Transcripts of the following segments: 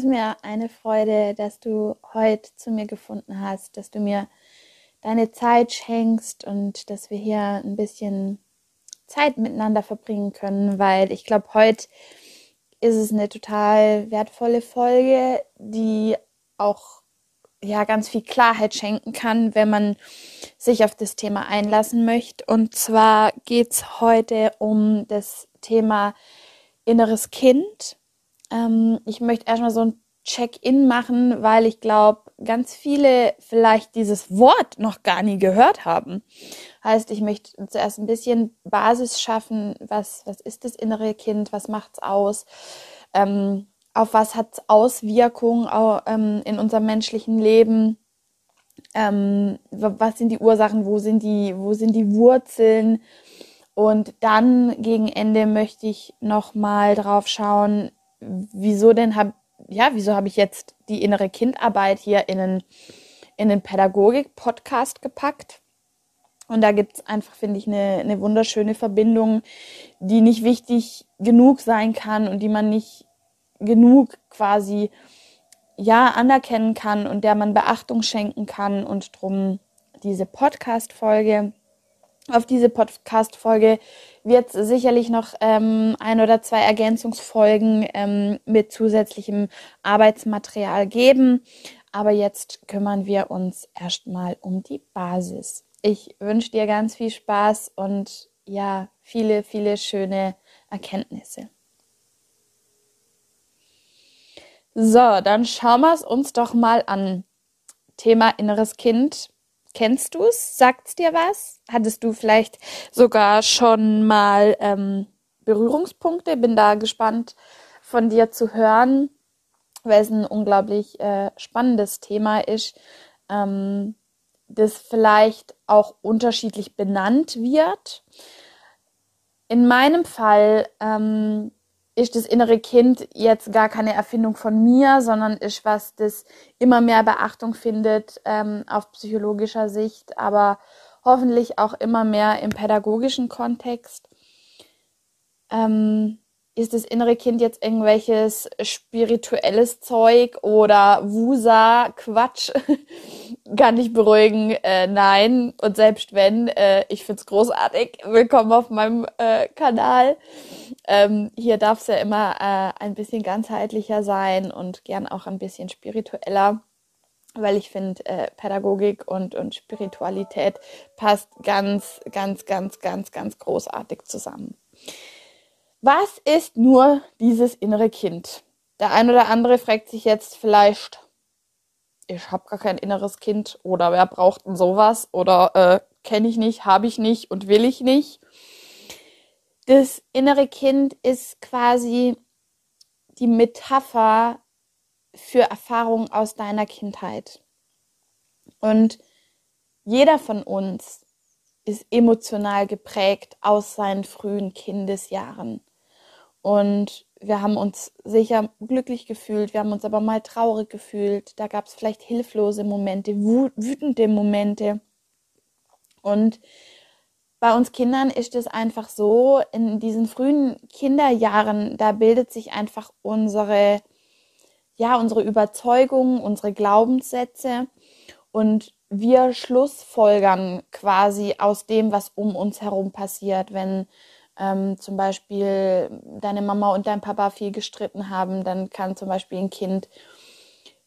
Ist mir eine Freude, dass du heute zu mir gefunden hast, dass du mir deine Zeit schenkst und dass wir hier ein bisschen Zeit miteinander verbringen können, weil ich glaube, heute ist es eine total wertvolle Folge, die auch ja ganz viel Klarheit schenken kann, wenn man sich auf das Thema einlassen möchte. Und zwar geht es heute um das Thema inneres Kind ähm, ich möchte erstmal so ein Check-in machen, weil ich glaube, ganz viele vielleicht dieses Wort noch gar nie gehört haben. Heißt, ich möchte zuerst ein bisschen Basis schaffen. Was, was ist das innere Kind? Was macht's aus? Ähm, auf was hat's Auswirkungen ähm, in unserem menschlichen Leben? Ähm, was sind die Ursachen? Wo sind die, wo sind die Wurzeln? Und dann gegen Ende möchte ich noch mal drauf schauen, wieso denn habe ja, wieso habe ich jetzt die innere Kindarbeit hier in einen, in einen Pädagogik-Podcast gepackt? Und da gibt es einfach, finde ich, eine, eine wunderschöne Verbindung, die nicht wichtig genug sein kann und die man nicht genug quasi ja anerkennen kann und der man Beachtung schenken kann und drum diese Podcast-Folge auf diese Podcast-Folge wird es sicherlich noch ähm, ein oder zwei Ergänzungsfolgen ähm, mit zusätzlichem Arbeitsmaterial geben. Aber jetzt kümmern wir uns erstmal um die Basis. Ich wünsche dir ganz viel Spaß und ja, viele, viele schöne Erkenntnisse. So, dann schauen wir es uns doch mal an. Thema inneres Kind Kennst du es? Sagt's dir was? Hattest du vielleicht sogar schon mal ähm, Berührungspunkte? Bin da gespannt von dir zu hören, weil es ein unglaublich äh, spannendes Thema ist, ähm, das vielleicht auch unterschiedlich benannt wird. In meinem Fall ähm, ist das innere Kind jetzt gar keine Erfindung von mir, sondern ist was, das immer mehr Beachtung findet ähm, auf psychologischer Sicht, aber hoffentlich auch immer mehr im pädagogischen Kontext. Ähm, ist das innere Kind jetzt irgendwelches spirituelles Zeug oder Wusa Quatsch? Kann ich beruhigen, äh, nein. Und selbst wenn, äh, ich find's großartig. Willkommen auf meinem äh, Kanal. Ähm, hier darf es ja immer äh, ein bisschen ganzheitlicher sein und gern auch ein bisschen spiritueller, weil ich finde, äh, Pädagogik und, und Spiritualität passt ganz, ganz, ganz, ganz, ganz großartig zusammen. Was ist nur dieses innere Kind? Der ein oder andere fragt sich jetzt vielleicht, ich habe gar kein inneres Kind oder wer braucht denn sowas oder äh, kenne ich nicht, habe ich nicht und will ich nicht. Das innere Kind ist quasi die Metapher für Erfahrungen aus deiner Kindheit. Und jeder von uns ist emotional geprägt aus seinen frühen Kindesjahren. Und wir haben uns sicher glücklich gefühlt, wir haben uns aber mal traurig gefühlt. Da gab es vielleicht hilflose Momente, wütende Momente. Und bei uns Kindern ist es einfach so, in diesen frühen Kinderjahren, da bildet sich einfach unsere, ja, unsere Überzeugung, unsere Glaubenssätze und wir schlussfolgern quasi aus dem, was um uns herum passiert. Wenn ähm, zum Beispiel deine Mama und dein Papa viel gestritten haben, dann kann zum Beispiel ein Kind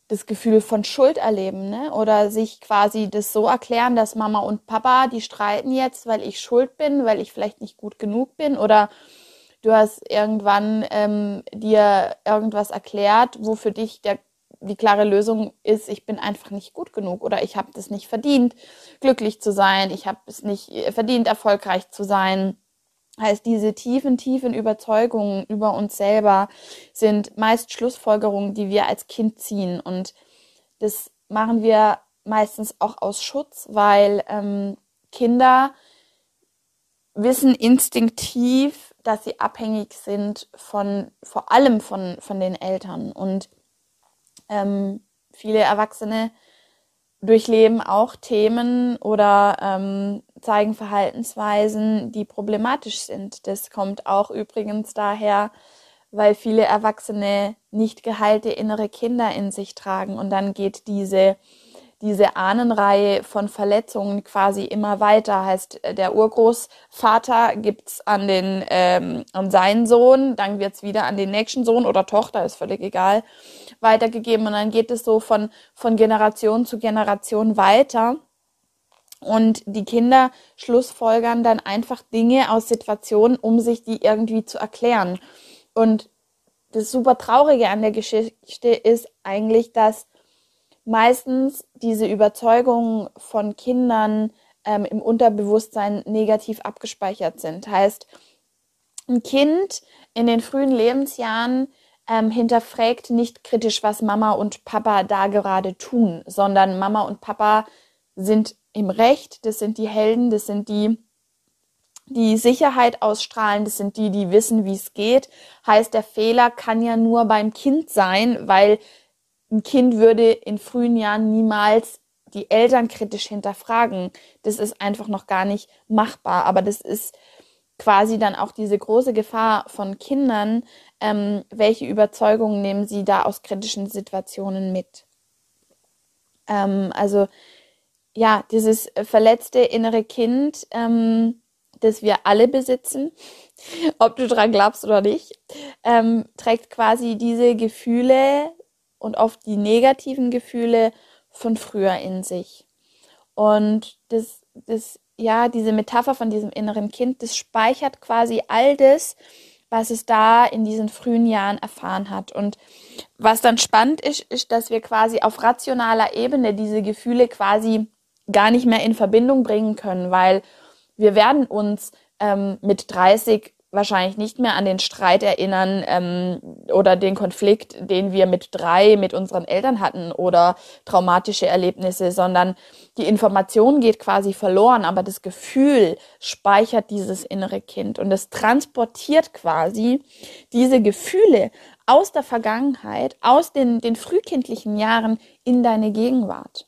das Gefühl von Schuld erleben, ne? Oder sich quasi das so erklären, dass Mama und Papa, die streiten jetzt, weil ich schuld bin, weil ich vielleicht nicht gut genug bin oder du hast irgendwann ähm, dir irgendwas erklärt, wo für dich der die klare Lösung ist, ich bin einfach nicht gut genug oder ich habe das nicht verdient, glücklich zu sein, ich habe es nicht verdient, erfolgreich zu sein. Heißt, diese tiefen, tiefen Überzeugungen über uns selber sind meist Schlussfolgerungen, die wir als Kind ziehen. Und das machen wir meistens auch aus Schutz, weil ähm, Kinder wissen instinktiv, dass sie abhängig sind von vor allem von, von den Eltern. Und ähm, viele Erwachsene durchleben auch Themen oder ähm, zeigen Verhaltensweisen, die problematisch sind. Das kommt auch übrigens daher, weil viele Erwachsene nicht geheilte innere Kinder in sich tragen und dann geht diese diese Ahnenreihe von Verletzungen quasi immer weiter. Heißt, der Urgroßvater gibt's an ähm, an seinen Sohn, dann wird's wieder an den nächsten Sohn oder Tochter, ist völlig egal, weitergegeben und dann geht es so von von Generation zu Generation weiter. Und die Kinder schlussfolgern dann einfach Dinge aus Situationen, um sich die irgendwie zu erklären. Und das super Traurige an der Geschichte ist eigentlich, dass meistens diese Überzeugungen von Kindern ähm, im Unterbewusstsein negativ abgespeichert sind. Heißt, ein Kind in den frühen Lebensjahren ähm, hinterfragt nicht kritisch, was Mama und Papa da gerade tun, sondern Mama und Papa sind im Recht, das sind die Helden, das sind die, die Sicherheit ausstrahlen, das sind die, die wissen, wie es geht. Heißt, der Fehler kann ja nur beim Kind sein, weil ein Kind würde in frühen Jahren niemals die Eltern kritisch hinterfragen. Das ist einfach noch gar nicht machbar. Aber das ist quasi dann auch diese große Gefahr von Kindern. Ähm, welche Überzeugungen nehmen sie da aus kritischen Situationen mit? Ähm, also ja, dieses verletzte innere Kind, ähm, das wir alle besitzen, ob du dran glaubst oder nicht, ähm, trägt quasi diese Gefühle und oft die negativen Gefühle von früher in sich. Und das, das, ja, diese Metapher von diesem inneren Kind, das speichert quasi all das, was es da in diesen frühen Jahren erfahren hat. Und was dann spannend ist, ist, dass wir quasi auf rationaler Ebene diese Gefühle quasi gar nicht mehr in Verbindung bringen können, weil wir werden uns ähm, mit 30 wahrscheinlich nicht mehr an den Streit erinnern ähm, oder den Konflikt, den wir mit drei mit unseren Eltern hatten oder traumatische Erlebnisse, sondern die Information geht quasi verloren, aber das Gefühl speichert dieses innere Kind und es transportiert quasi diese Gefühle aus der Vergangenheit, aus den, den frühkindlichen Jahren in deine Gegenwart.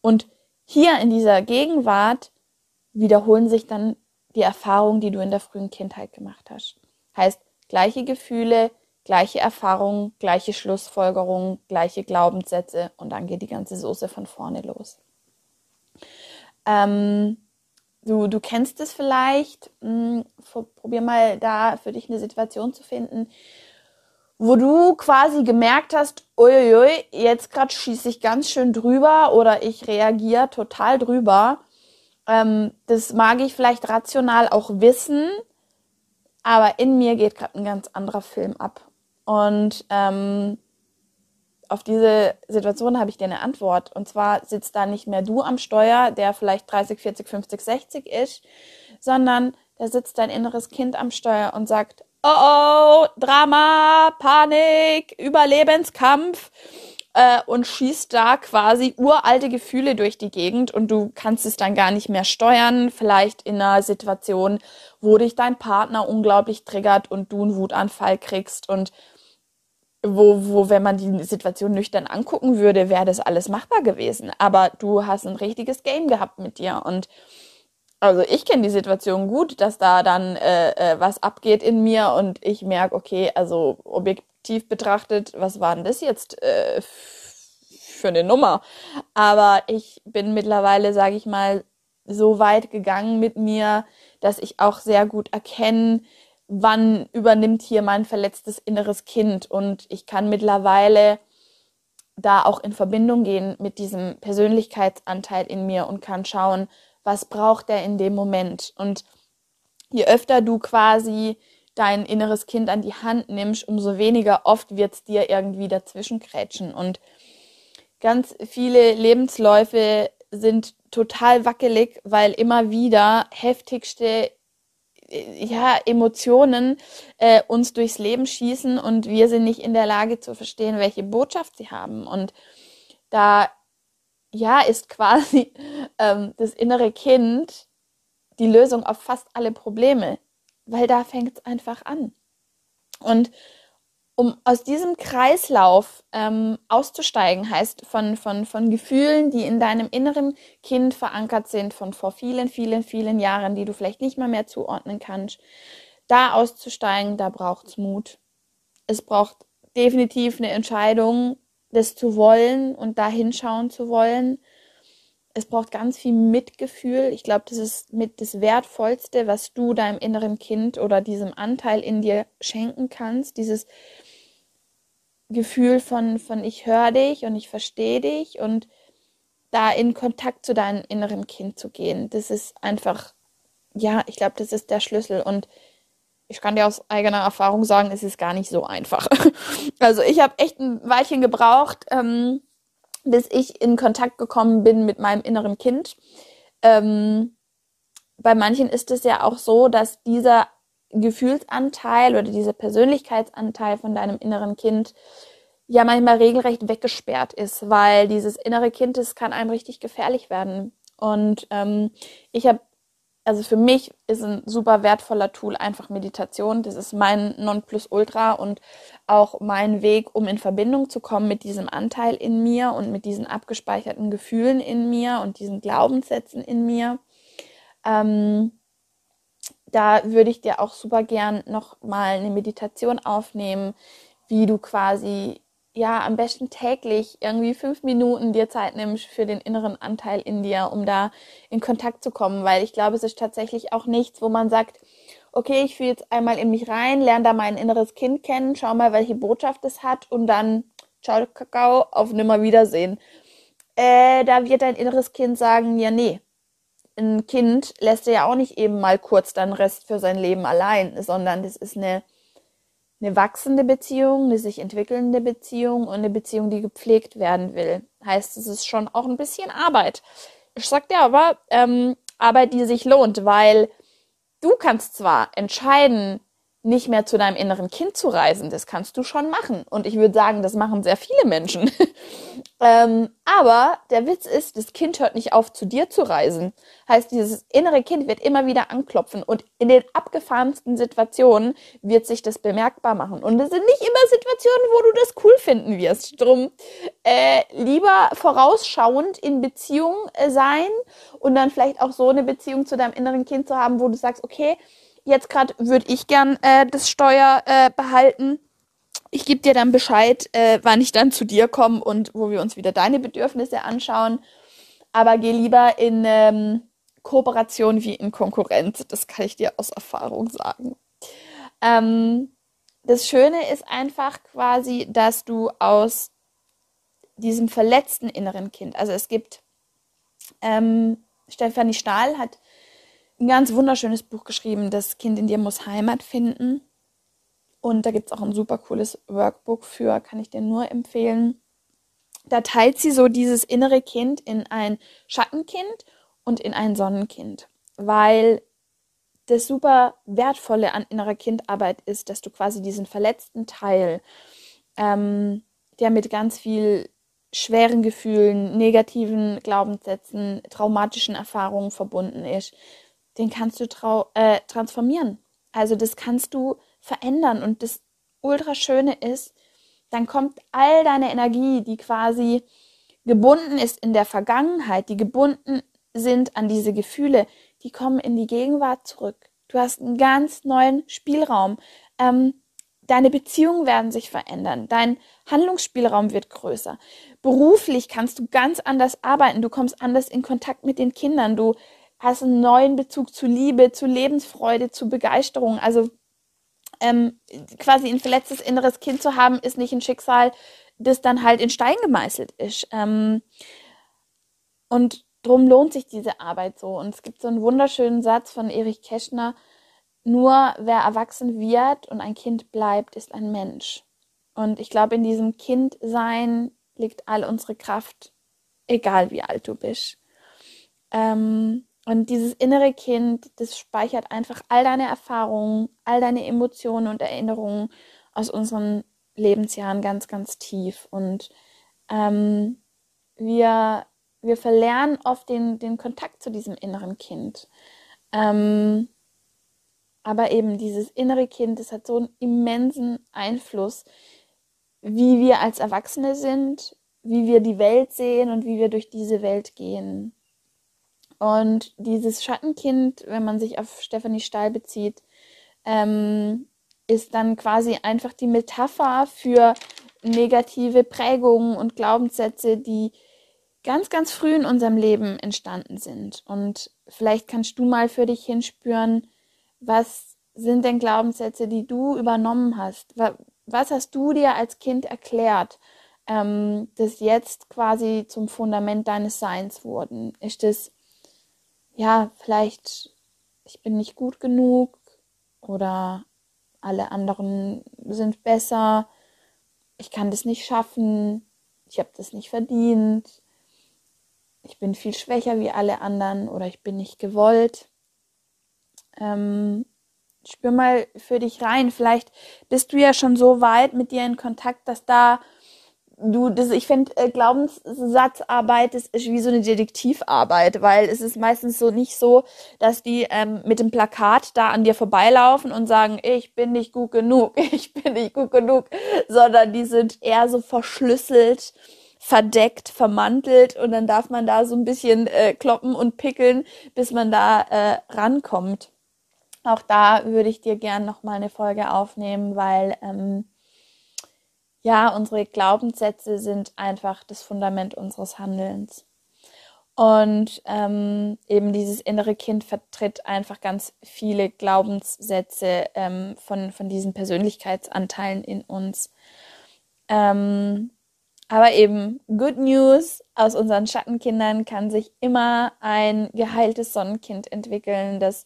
Und hier in dieser Gegenwart wiederholen sich dann die Erfahrung, die du in der frühen Kindheit gemacht hast. Heißt, gleiche Gefühle, gleiche Erfahrungen, gleiche Schlussfolgerungen, gleiche Glaubenssätze und dann geht die ganze Soße von vorne los. Ähm, du, du kennst es vielleicht, hm, probier mal da für dich eine Situation zu finden, wo du quasi gemerkt hast, uiuiui, jetzt gerade schieße ich ganz schön drüber oder ich reagiere total drüber ähm, das mag ich vielleicht rational auch wissen, aber in mir geht gerade ein ganz anderer Film ab. Und ähm, auf diese Situation habe ich dir eine Antwort. Und zwar sitzt da nicht mehr du am Steuer, der vielleicht 30, 40, 50, 60 ist, sondern da sitzt dein inneres Kind am Steuer und sagt, oh oh, Drama, Panik, Überlebenskampf äh, und schießt da quasi uralte Gefühle durch die Gegend und du kannst es dann gar nicht mehr steuern. Vielleicht in einer Situation, wo dich dein Partner unglaublich triggert und du einen Wutanfall kriegst und wo, wo, wenn man die Situation nüchtern angucken würde, wäre das alles machbar gewesen. Aber du hast ein richtiges Game gehabt mit dir und also ich kenne die Situation gut, dass da dann äh, äh, was abgeht in mir und ich merke, okay, also objektiv betrachtet, was war denn das jetzt äh, für eine Nummer? Aber ich bin mittlerweile, sage ich mal, so weit gegangen mit mir, dass ich auch sehr gut erkenne, wann übernimmt hier mein verletztes inneres Kind. Und ich kann mittlerweile da auch in Verbindung gehen mit diesem Persönlichkeitsanteil in mir und kann schauen, was braucht er in dem Moment. Und je öfter du quasi dein inneres Kind an die Hand nimmst, umso weniger oft wird es dir irgendwie dazwischen krätschen. Und ganz viele Lebensläufe sind total wackelig, weil immer wieder heftigste äh, ja, Emotionen äh, uns durchs Leben schießen und wir sind nicht in der Lage zu verstehen, welche Botschaft sie haben. Und da ja ist quasi ähm, das innere Kind die Lösung auf fast alle Probleme, weil da fängt es einfach an. Und um aus diesem Kreislauf ähm, auszusteigen, heißt von, von, von Gefühlen, die in deinem inneren Kind verankert sind, von vor vielen, vielen, vielen Jahren, die du vielleicht nicht mal mehr zuordnen kannst, da auszusteigen, da braucht es Mut. Es braucht definitiv eine Entscheidung, das zu wollen und da hinschauen zu wollen. Es braucht ganz viel Mitgefühl. Ich glaube, das ist mit das Wertvollste, was du deinem inneren Kind oder diesem Anteil in dir schenken kannst. Dieses Gefühl von, von ich höre dich und ich verstehe dich und da in Kontakt zu deinem inneren Kind zu gehen. Das ist einfach, ja, ich glaube, das ist der Schlüssel. Und ich kann dir aus eigener Erfahrung sagen, es ist gar nicht so einfach. Also ich habe echt ein Weilchen gebraucht, ähm, bis ich in Kontakt gekommen bin mit meinem inneren Kind. Ähm, bei manchen ist es ja auch so, dass dieser Gefühlsanteil oder dieser Persönlichkeitsanteil von deinem inneren Kind ja manchmal regelrecht weggesperrt ist, weil dieses innere Kind, das kann einem richtig gefährlich werden. Und ähm, ich habe, also für mich ist ein super wertvoller Tool einfach Meditation. Das ist mein Nonplusultra und auch mein Weg, um in Verbindung zu kommen mit diesem Anteil in mir und mit diesen abgespeicherten Gefühlen in mir und diesen Glaubenssätzen in mir. Ähm, da würde ich dir auch super gern noch mal eine Meditation aufnehmen, wie du quasi ja am besten täglich irgendwie fünf Minuten dir Zeit nimmst für den inneren Anteil in dir, um da in Kontakt zu kommen, weil ich glaube, es ist tatsächlich auch nichts, wo man sagt, okay, ich fühle jetzt einmal in mich rein, lerne da mein inneres Kind kennen, schau mal, welche Botschaft es hat und dann ciao Kakao, auf Nimmerwiedersehen. Äh, da wird dein inneres Kind sagen, ja, nee, ein Kind lässt ja auch nicht eben mal kurz dann Rest für sein Leben allein, sondern das ist eine, eine wachsende Beziehung, eine sich entwickelnde Beziehung und eine Beziehung, die gepflegt werden will. Heißt, es ist schon auch ein bisschen Arbeit. Ich sag dir aber, ähm, Arbeit, die sich lohnt, weil du kannst zwar entscheiden, nicht mehr zu deinem inneren Kind zu reisen. Das kannst du schon machen. Und ich würde sagen, das machen sehr viele Menschen. ähm, aber der Witz ist, das Kind hört nicht auf, zu dir zu reisen. Heißt, dieses innere Kind wird immer wieder anklopfen und in den abgefahrensten Situationen wird sich das bemerkbar machen. Und es sind nicht immer Situationen, wo du das cool finden wirst. Drum äh, lieber vorausschauend in Beziehung äh, sein und dann vielleicht auch so eine Beziehung zu deinem inneren Kind zu haben, wo du sagst, okay, Jetzt gerade würde ich gern äh, das Steuer äh, behalten. Ich gebe dir dann Bescheid, äh, wann ich dann zu dir komme und wo wir uns wieder deine Bedürfnisse anschauen. Aber geh lieber in ähm, Kooperation wie in Konkurrenz. Das kann ich dir aus Erfahrung sagen. Ähm, das Schöne ist einfach quasi, dass du aus diesem verletzten inneren Kind, also es gibt, ähm, Stefanie Stahl hat ein ganz wunderschönes Buch geschrieben. Das Kind in dir muss Heimat finden. Und da gibt es auch ein super cooles Workbook für, kann ich dir nur empfehlen. Da teilt sie so dieses innere Kind in ein Schattenkind und in ein Sonnenkind, weil das super wertvolle an innerer Kindarbeit ist, dass du quasi diesen verletzten Teil, ähm, der mit ganz viel schweren Gefühlen, negativen Glaubenssätzen, traumatischen Erfahrungen verbunden ist, den kannst du trau äh, transformieren. Also das kannst du verändern. Und das Ultraschöne ist, dann kommt all deine Energie, die quasi gebunden ist in der Vergangenheit, die gebunden sind an diese Gefühle, die kommen in die Gegenwart zurück. Du hast einen ganz neuen Spielraum. Ähm, deine Beziehungen werden sich verändern. Dein Handlungsspielraum wird größer. Beruflich kannst du ganz anders arbeiten. Du kommst anders in Kontakt mit den Kindern. Du hast einen neuen Bezug zu Liebe, zu Lebensfreude, zu Begeisterung. Also ähm, quasi ein verletztes inneres Kind zu haben, ist nicht ein Schicksal, das dann halt in Stein gemeißelt ist. Ähm, und drum lohnt sich diese Arbeit so. Und es gibt so einen wunderschönen Satz von Erich Keschner, nur wer erwachsen wird und ein Kind bleibt, ist ein Mensch. Und ich glaube, in diesem Kindsein liegt all unsere Kraft, egal wie alt du bist. Ähm, und dieses innere Kind, das speichert einfach all deine Erfahrungen, all deine Emotionen und Erinnerungen aus unseren Lebensjahren ganz, ganz tief. Und ähm, wir, wir verlernen oft den, den Kontakt zu diesem inneren Kind. Ähm, aber eben dieses innere Kind, das hat so einen immensen Einfluss, wie wir als Erwachsene sind, wie wir die Welt sehen und wie wir durch diese Welt gehen. Und dieses Schattenkind, wenn man sich auf Stephanie Stahl bezieht, ähm, ist dann quasi einfach die Metapher für negative Prägungen und Glaubenssätze, die ganz, ganz früh in unserem Leben entstanden sind. Und vielleicht kannst du mal für dich hinspüren, was sind denn Glaubenssätze, die du übernommen hast? Was hast du dir als Kind erklärt, ähm, das jetzt quasi zum Fundament deines Seins wurden? Ist es ja, vielleicht, ich bin nicht gut genug oder alle anderen sind besser, ich kann das nicht schaffen, ich habe das nicht verdient, ich bin viel schwächer wie alle anderen oder ich bin nicht gewollt. Ähm, spür mal für dich rein. Vielleicht bist du ja schon so weit mit dir in Kontakt, dass da du, das, ich finde, äh, Glaubenssatzarbeit ist, ist wie so eine Detektivarbeit, weil es ist meistens so nicht so, dass die ähm, mit dem Plakat da an dir vorbeilaufen und sagen, ich bin nicht gut genug, ich bin nicht gut genug, sondern die sind eher so verschlüsselt, verdeckt, vermantelt und dann darf man da so ein bisschen äh, kloppen und pickeln, bis man da äh, rankommt. Auch da würde ich dir gern noch mal eine Folge aufnehmen, weil ähm, ja, unsere Glaubenssätze sind einfach das Fundament unseres Handelns. Und ähm, eben dieses innere Kind vertritt einfach ganz viele Glaubenssätze ähm, von, von diesen Persönlichkeitsanteilen in uns. Ähm, aber eben, good news, aus unseren Schattenkindern kann sich immer ein geheiltes Sonnenkind entwickeln, das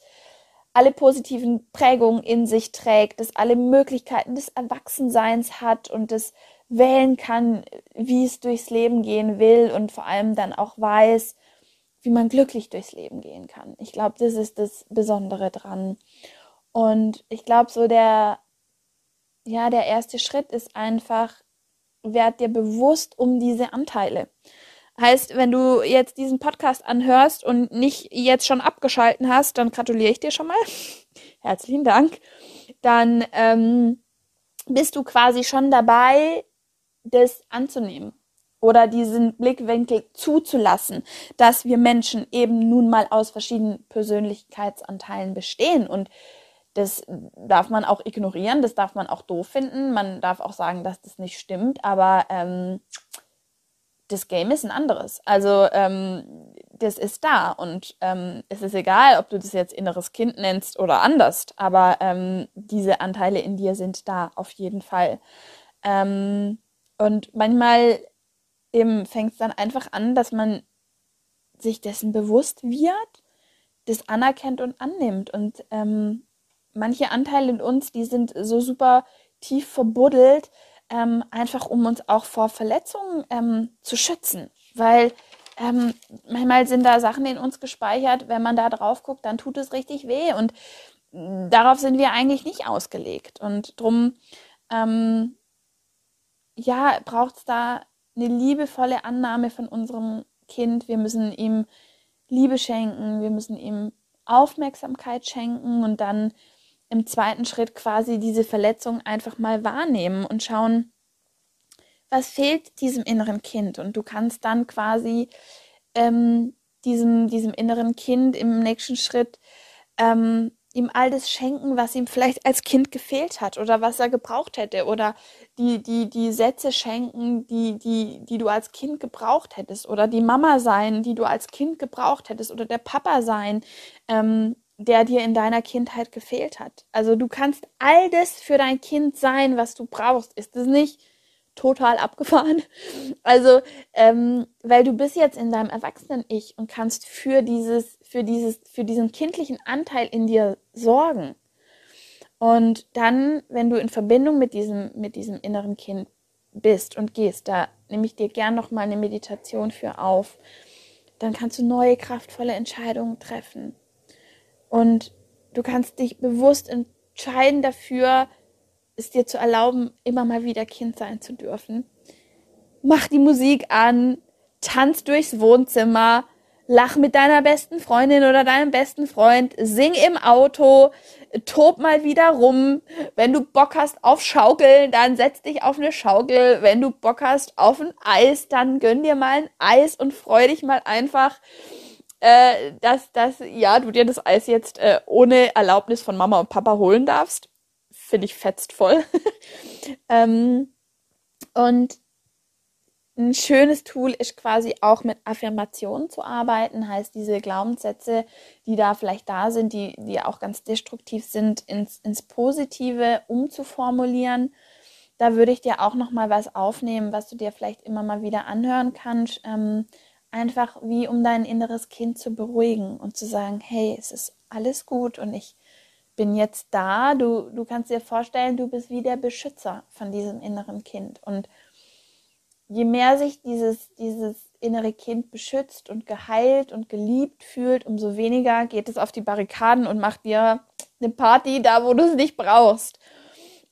alle positiven Prägungen in sich trägt, das alle Möglichkeiten des Erwachsenseins hat und das wählen kann, wie es durchs Leben gehen will und vor allem dann auch weiß, wie man glücklich durchs Leben gehen kann. Ich glaube, das ist das Besondere dran. Und ich glaube, so der, ja, der erste Schritt ist einfach, werd dir bewusst um diese Anteile. Heißt, wenn du jetzt diesen Podcast anhörst und nicht jetzt schon abgeschalten hast, dann gratuliere ich dir schon mal. Herzlichen Dank. Dann ähm, bist du quasi schon dabei, das anzunehmen oder diesen Blickwinkel zuzulassen, dass wir Menschen eben nun mal aus verschiedenen Persönlichkeitsanteilen bestehen und das darf man auch ignorieren, das darf man auch doof finden, man darf auch sagen, dass das nicht stimmt, aber ähm, das Game ist ein anderes. Also ähm, das ist da und ähm, es ist egal, ob du das jetzt inneres Kind nennst oder anders, aber ähm, diese Anteile in dir sind da auf jeden Fall. Ähm, und manchmal eben fängt es dann einfach an, dass man sich dessen bewusst wird, das anerkennt und annimmt. Und ähm, manche Anteile in uns, die sind so super tief verbuddelt, ähm, einfach um uns auch vor Verletzungen ähm, zu schützen. Weil ähm, manchmal sind da Sachen in uns gespeichert, wenn man da drauf guckt, dann tut es richtig weh. Und darauf sind wir eigentlich nicht ausgelegt. Und drum, ähm, ja, braucht es da eine liebevolle Annahme von unserem Kind. Wir müssen ihm Liebe schenken, wir müssen ihm Aufmerksamkeit schenken und dann im zweiten Schritt quasi diese Verletzung einfach mal wahrnehmen und schauen, was fehlt diesem inneren Kind. Und du kannst dann quasi ähm, diesem, diesem inneren Kind im nächsten Schritt ähm, ihm all das schenken, was ihm vielleicht als Kind gefehlt hat oder was er gebraucht hätte oder die, die, die Sätze schenken, die, die, die du als Kind gebraucht hättest oder die Mama sein, die du als Kind gebraucht hättest oder der Papa sein, ähm, der dir in deiner Kindheit gefehlt hat. Also du kannst all das für dein Kind sein, was du brauchst. Ist das nicht total abgefahren? Also, ähm, weil du bist jetzt in deinem Erwachsenen-Ich und kannst für dieses, für dieses, für diesen kindlichen Anteil in dir sorgen. Und dann, wenn du in Verbindung mit diesem, mit diesem inneren Kind bist und gehst, da nehme ich dir gern noch mal eine Meditation für auf. Dann kannst du neue kraftvolle Entscheidungen treffen. Und du kannst dich bewusst entscheiden dafür, es dir zu erlauben, immer mal wieder Kind sein zu dürfen. Mach die Musik an, tanz durchs Wohnzimmer, lach mit deiner besten Freundin oder deinem besten Freund, sing im Auto, tob mal wieder rum. Wenn du Bock hast auf Schaukeln, dann setz dich auf eine Schaukel. Wenn du Bock hast auf ein Eis, dann gönn dir mal ein Eis und freu dich mal einfach, äh, dass, dass ja, du dir das Eis jetzt äh, ohne Erlaubnis von Mama und Papa holen darfst. Finde ich fetzt voll. ähm, und ein schönes Tool ist quasi auch mit Affirmationen zu arbeiten, heißt diese Glaubenssätze, die da vielleicht da sind, die, die auch ganz destruktiv sind, ins, ins Positive umzuformulieren. Da würde ich dir auch noch mal was aufnehmen, was du dir vielleicht immer mal wieder anhören kannst, ähm, einfach wie um dein inneres Kind zu beruhigen und zu sagen, hey, es ist alles gut und ich bin jetzt da. Du, du kannst dir vorstellen, du bist wie der Beschützer von diesem inneren Kind und je mehr sich dieses, dieses innere Kind beschützt und geheilt und geliebt fühlt, umso weniger geht es auf die Barrikaden und macht dir eine Party da, wo du es nicht brauchst.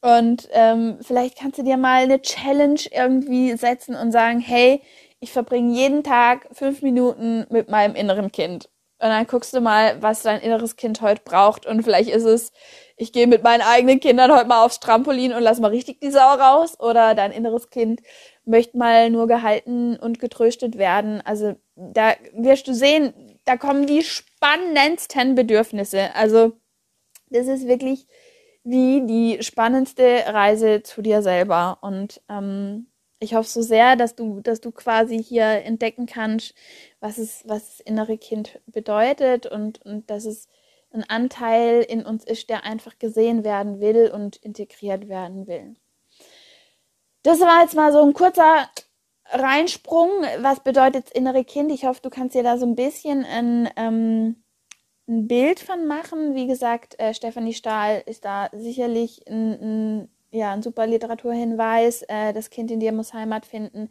Und ähm, vielleicht kannst du dir mal eine Challenge irgendwie setzen und sagen, hey, ich verbringe jeden Tag fünf Minuten mit meinem inneren Kind. Und dann guckst du mal, was dein inneres Kind heute braucht. Und vielleicht ist es, ich gehe mit meinen eigenen Kindern heute mal aufs Trampolin und lass mal richtig die Sau raus. Oder dein inneres Kind möchte mal nur gehalten und getröstet werden. Also da wirst du sehen, da kommen die spannendsten Bedürfnisse. Also das ist wirklich wie die spannendste Reise zu dir selber. Und ähm, ich hoffe so sehr, dass du, dass du quasi hier entdecken kannst, was es, was das innere Kind bedeutet und, und dass es ein Anteil in uns ist, der einfach gesehen werden will und integriert werden will. Das war jetzt mal so ein kurzer Reinsprung. Was bedeutet das innere Kind? Ich hoffe, du kannst dir da so ein bisschen ein, ähm, ein Bild von machen. Wie gesagt, äh, Stefanie Stahl ist da sicherlich ein, ein, ja, ein super Literaturhinweis. Äh, das Kind in dir muss Heimat finden.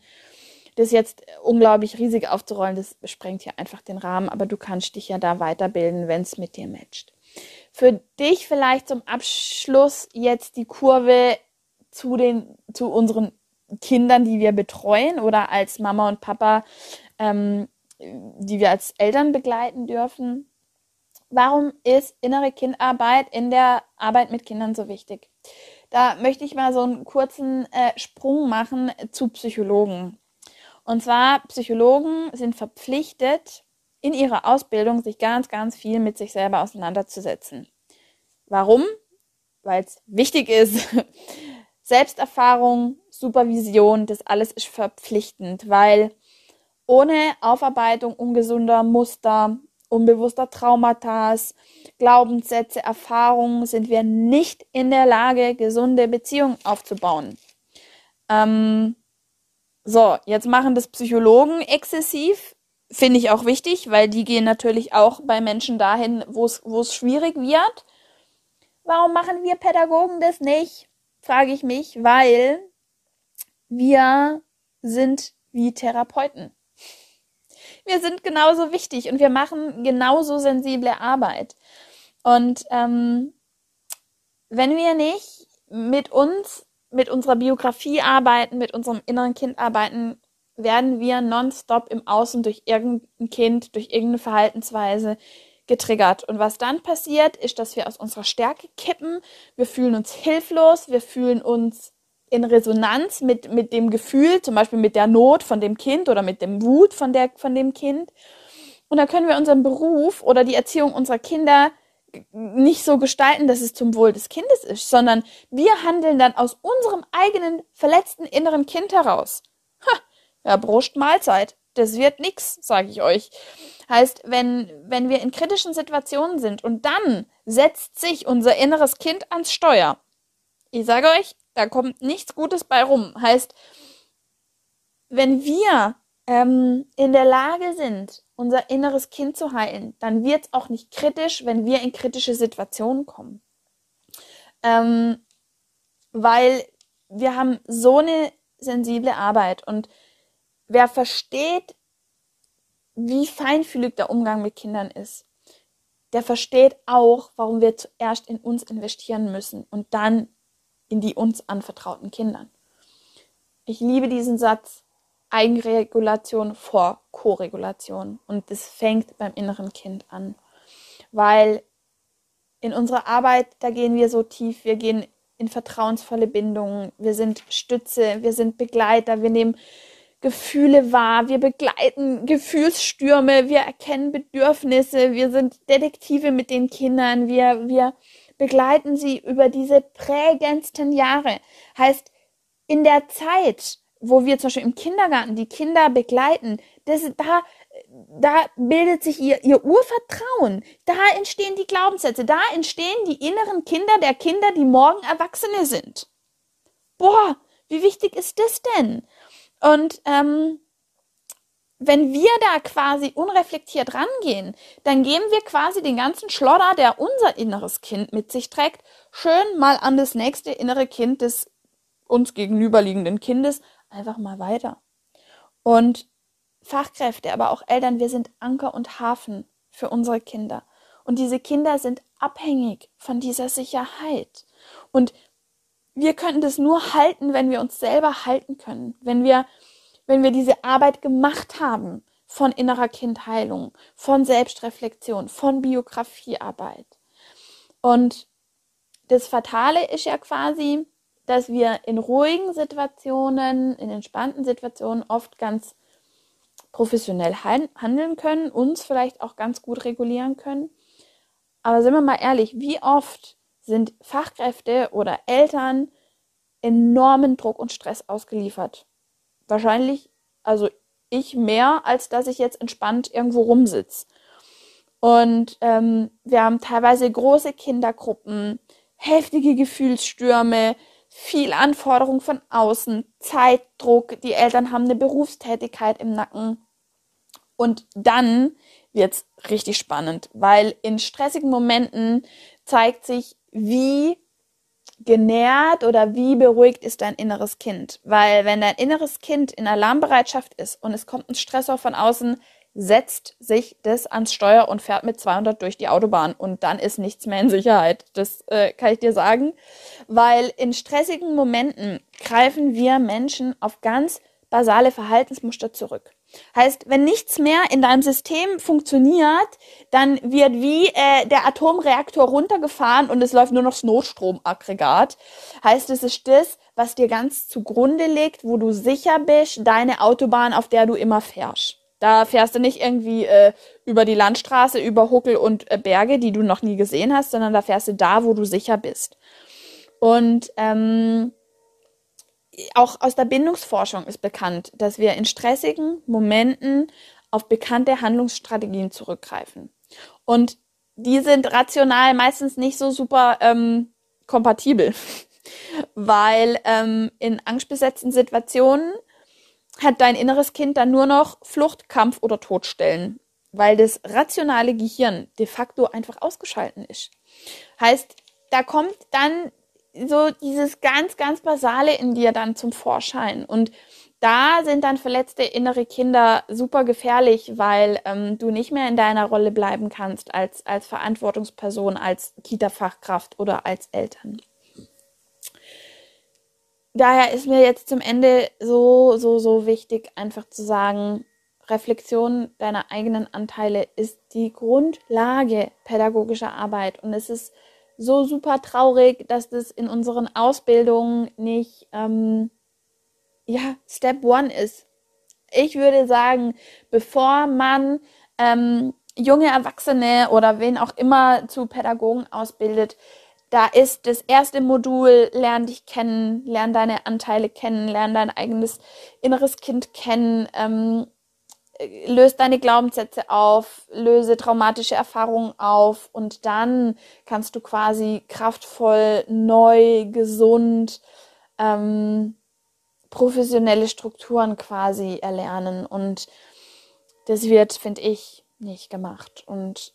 Das jetzt unglaublich riesig aufzurollen, das sprengt hier einfach den Rahmen, aber du kannst dich ja da weiterbilden, wenn es mit dir matcht. Für dich vielleicht zum Abschluss jetzt die Kurve zu den, zu unseren Kindern, die wir betreuen oder als Mama und Papa, ähm, die wir als Eltern begleiten dürfen. Warum ist innere Kindarbeit in der Arbeit mit Kindern so wichtig? Da möchte ich mal so einen kurzen äh, Sprung machen zu Psychologen. Und zwar, Psychologen sind verpflichtet, in ihrer Ausbildung sich ganz, ganz viel mit sich selber auseinanderzusetzen. Warum? Weil es wichtig ist. Selbsterfahrung, Supervision, das alles ist verpflichtend, weil ohne Aufarbeitung ungesunder Muster, unbewusster Traumata, Glaubenssätze, Erfahrungen sind wir nicht in der Lage, gesunde Beziehungen aufzubauen. Ähm, so, jetzt machen das Psychologen exzessiv. Finde ich auch wichtig, weil die gehen natürlich auch bei Menschen dahin, wo es schwierig wird. Warum machen wir Pädagogen das nicht? frage ich mich, weil wir sind wie Therapeuten. Wir sind genauso wichtig und wir machen genauso sensible Arbeit. Und ähm, wenn wir nicht mit uns, mit unserer Biografie arbeiten, mit unserem inneren Kind arbeiten, werden wir nonstop im Außen durch irgendein Kind, durch irgendeine Verhaltensweise getriggert. Und was dann passiert, ist, dass wir aus unserer Stärke kippen. Wir fühlen uns hilflos, wir fühlen uns in Resonanz mit, mit dem Gefühl, zum Beispiel mit der Not von dem Kind oder mit dem Wut von, der, von dem Kind. Und dann können wir unseren Beruf oder die Erziehung unserer Kinder nicht so gestalten, dass es zum Wohl des Kindes ist, sondern wir handeln dann aus unserem eigenen verletzten inneren Kind heraus. Ha, ja, Brust Mahlzeit. Das wird nix, sage ich euch. Heißt, wenn, wenn wir in kritischen Situationen sind und dann setzt sich unser inneres Kind ans Steuer. Ich sage euch, da kommt nichts Gutes bei rum. Heißt, wenn wir ähm, in der Lage sind, unser inneres Kind zu heilen, dann wird es auch nicht kritisch, wenn wir in kritische Situationen kommen. Ähm, weil wir haben so eine sensible Arbeit. Und wer versteht, wie feinfühlig der Umgang mit Kindern ist, der versteht auch, warum wir zuerst in uns investieren müssen und dann in die uns anvertrauten Kindern. Ich liebe diesen Satz, Eigenregulation vor Koregulation. Und das fängt beim inneren Kind an. Weil in unserer Arbeit, da gehen wir so tief, wir gehen in vertrauensvolle Bindungen, wir sind Stütze, wir sind Begleiter, wir nehmen Gefühle wahr, wir begleiten Gefühlsstürme, wir erkennen Bedürfnisse, wir sind Detektive mit den Kindern, wir, wir begleiten sie über diese prägendsten Jahre. Heißt, in der Zeit, wo wir zum Beispiel im Kindergarten die Kinder begleiten, das, da, da bildet sich ihr, ihr Urvertrauen. Da entstehen die Glaubenssätze. Da entstehen die inneren Kinder der Kinder, die morgen Erwachsene sind. Boah, wie wichtig ist das denn? Und ähm, wenn wir da quasi unreflektiert rangehen, dann geben wir quasi den ganzen Schlodder, der unser inneres Kind mit sich trägt, schön mal an das nächste innere Kind des uns gegenüberliegenden Kindes einfach mal weiter. Und Fachkräfte, aber auch Eltern, wir sind Anker und Hafen für unsere Kinder. Und diese Kinder sind abhängig von dieser Sicherheit. Und wir können das nur halten, wenn wir uns selber halten können, wenn wir, wenn wir diese Arbeit gemacht haben von innerer Kindheilung, von Selbstreflexion, von Biografiearbeit. Und das Fatale ist ja quasi, dass wir in ruhigen Situationen, in entspannten Situationen oft ganz professionell handeln können, uns vielleicht auch ganz gut regulieren können. Aber sind wir mal ehrlich, wie oft sind Fachkräfte oder Eltern enormen Druck und Stress ausgeliefert? Wahrscheinlich, also ich mehr, als dass ich jetzt entspannt irgendwo rumsitze. Und ähm, wir haben teilweise große Kindergruppen, heftige Gefühlsstürme, viel Anforderung von außen, Zeitdruck, die Eltern haben eine Berufstätigkeit im Nacken. Und dann wird's richtig spannend, weil in stressigen Momenten zeigt sich, wie genährt oder wie beruhigt ist dein inneres Kind. Weil wenn dein inneres Kind in Alarmbereitschaft ist und es kommt ein Stressor von außen, setzt sich das ans Steuer und fährt mit 200 durch die Autobahn und dann ist nichts mehr in Sicherheit. Das äh, kann ich dir sagen, weil in stressigen Momenten greifen wir Menschen auf ganz basale Verhaltensmuster zurück. Heißt, wenn nichts mehr in deinem System funktioniert, dann wird wie äh, der Atomreaktor runtergefahren und es läuft nur noch das Notstromaggregat. Heißt, es ist das, was dir ganz zugrunde liegt, wo du sicher bist, deine Autobahn, auf der du immer fährst. Da fährst du nicht irgendwie äh, über die Landstraße, über Huckel und äh, Berge, die du noch nie gesehen hast, sondern da fährst du da, wo du sicher bist. Und ähm, auch aus der Bindungsforschung ist bekannt, dass wir in stressigen Momenten auf bekannte Handlungsstrategien zurückgreifen. Und die sind rational meistens nicht so super ähm, kompatibel, weil ähm, in angstbesetzten Situationen hat dein inneres Kind dann nur noch Flucht, Kampf oder Todstellen, weil das rationale Gehirn de facto einfach ausgeschalten ist. Heißt, da kommt dann so dieses ganz, ganz Basale in dir dann zum Vorschein. Und da sind dann verletzte innere Kinder super gefährlich, weil ähm, du nicht mehr in deiner Rolle bleiben kannst als, als Verantwortungsperson, als Kita-Fachkraft oder als Eltern daher ist mir jetzt zum Ende so, so, so wichtig, einfach zu sagen, Reflexion deiner eigenen Anteile ist die Grundlage pädagogischer Arbeit. Und es ist so super traurig, dass das in unseren Ausbildungen nicht, ähm, ja, Step One ist. Ich würde sagen, bevor man ähm, junge Erwachsene oder wen auch immer zu Pädagogen ausbildet, da ist das erste Modul, lern dich kennen, lern deine Anteile kennen, lern dein eigenes inneres Kind kennen, ähm, löst deine Glaubenssätze auf, löse traumatische Erfahrungen auf und dann kannst du quasi kraftvoll, neu, gesund, ähm, professionelle Strukturen quasi erlernen und das wird, finde ich, nicht gemacht. Und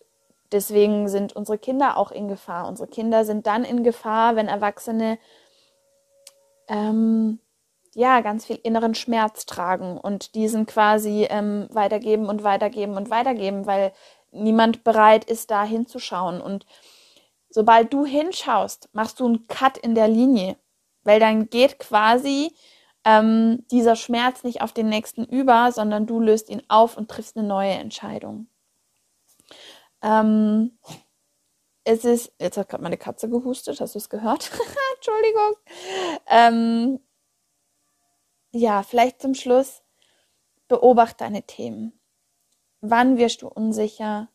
deswegen sind unsere Kinder auch in Gefahr. Unsere Kinder sind dann in Gefahr, wenn Erwachsene ähm, ja, ganz viel inneren Schmerz tragen und diesen quasi ähm, weitergeben und weitergeben und weitergeben, weil niemand bereit ist, da hinzuschauen. Und sobald du hinschaust, machst du einen Cut in der Linie, weil dann geht quasi ähm, dieser Schmerz nicht auf den nächsten über, sondern du löst ihn auf und triffst eine neue Entscheidung. Ähm, es ist, jetzt hat gerade meine Katze gehustet, hast du es gehört? Entschuldigung. Ähm, ja, vielleicht zum Schluss, beobachte deine Themen. Wann wirst du unsicher?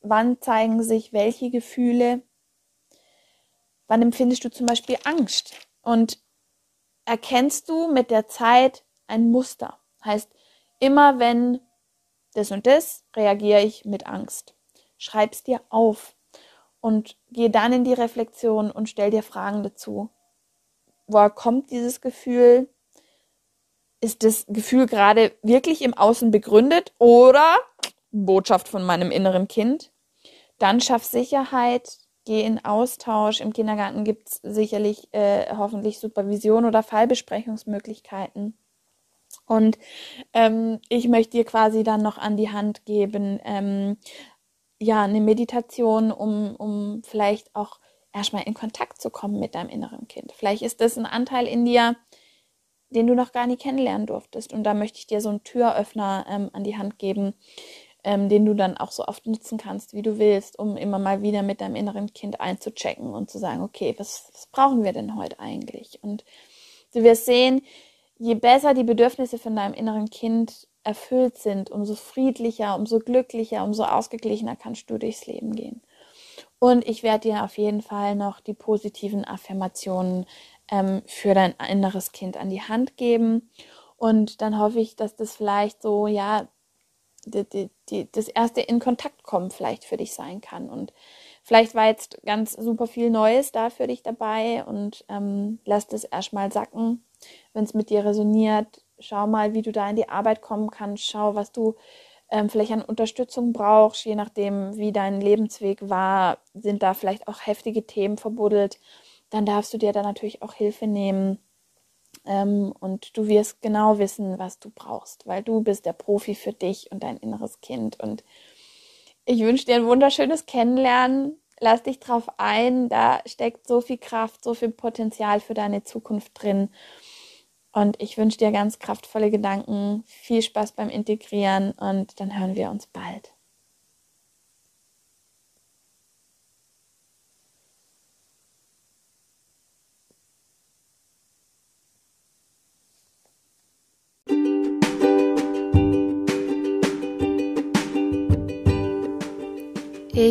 Wann zeigen sich welche Gefühle? Wann empfindest du zum Beispiel Angst? Und erkennst du mit der Zeit ein Muster? Heißt, immer wenn das und das, reagiere ich mit Angst. Schreib's dir auf und geh dann in die Reflexion und stell dir Fragen dazu. Woher kommt dieses Gefühl? Ist das Gefühl gerade wirklich im Außen begründet oder Botschaft von meinem inneren Kind? Dann schaff Sicherheit, geh in Austausch. Im Kindergarten gibt es sicherlich äh, hoffentlich Supervision oder Fallbesprechungsmöglichkeiten. Und ähm, ich möchte dir quasi dann noch an die Hand geben, ähm, ja, eine Meditation, um, um vielleicht auch erstmal in Kontakt zu kommen mit deinem inneren Kind. Vielleicht ist das ein Anteil in dir, den du noch gar nie kennenlernen durftest. Und da möchte ich dir so einen Türöffner ähm, an die Hand geben, ähm, den du dann auch so oft nutzen kannst, wie du willst, um immer mal wieder mit deinem inneren Kind einzuchecken und zu sagen, okay, was, was brauchen wir denn heute eigentlich? Und du wirst sehen, je besser die Bedürfnisse von deinem inneren Kind erfüllt sind, umso friedlicher, umso glücklicher, umso ausgeglichener kannst du durchs Leben gehen. Und ich werde dir auf jeden Fall noch die positiven Affirmationen ähm, für dein inneres Kind an die Hand geben. Und dann hoffe ich, dass das vielleicht so, ja, die, die, die, das erste in Kontakt kommen vielleicht für dich sein kann. Und vielleicht war jetzt ganz super viel Neues da für dich dabei und ähm, lass das erstmal sacken. Wenn es mit dir resoniert, schau mal, wie du da in die Arbeit kommen kannst. Schau, was du ähm, vielleicht an Unterstützung brauchst, je nachdem, wie dein Lebensweg war, sind da vielleicht auch heftige Themen verbuddelt dann darfst du dir da natürlich auch Hilfe nehmen. Ähm, und du wirst genau wissen, was du brauchst, weil du bist der Profi für dich und dein inneres Kind. Und ich wünsche dir ein wunderschönes Kennenlernen. Lass dich drauf ein. Da steckt so viel Kraft, so viel Potenzial für deine Zukunft drin. Und ich wünsche dir ganz kraftvolle Gedanken, viel Spaß beim Integrieren und dann hören wir uns bald.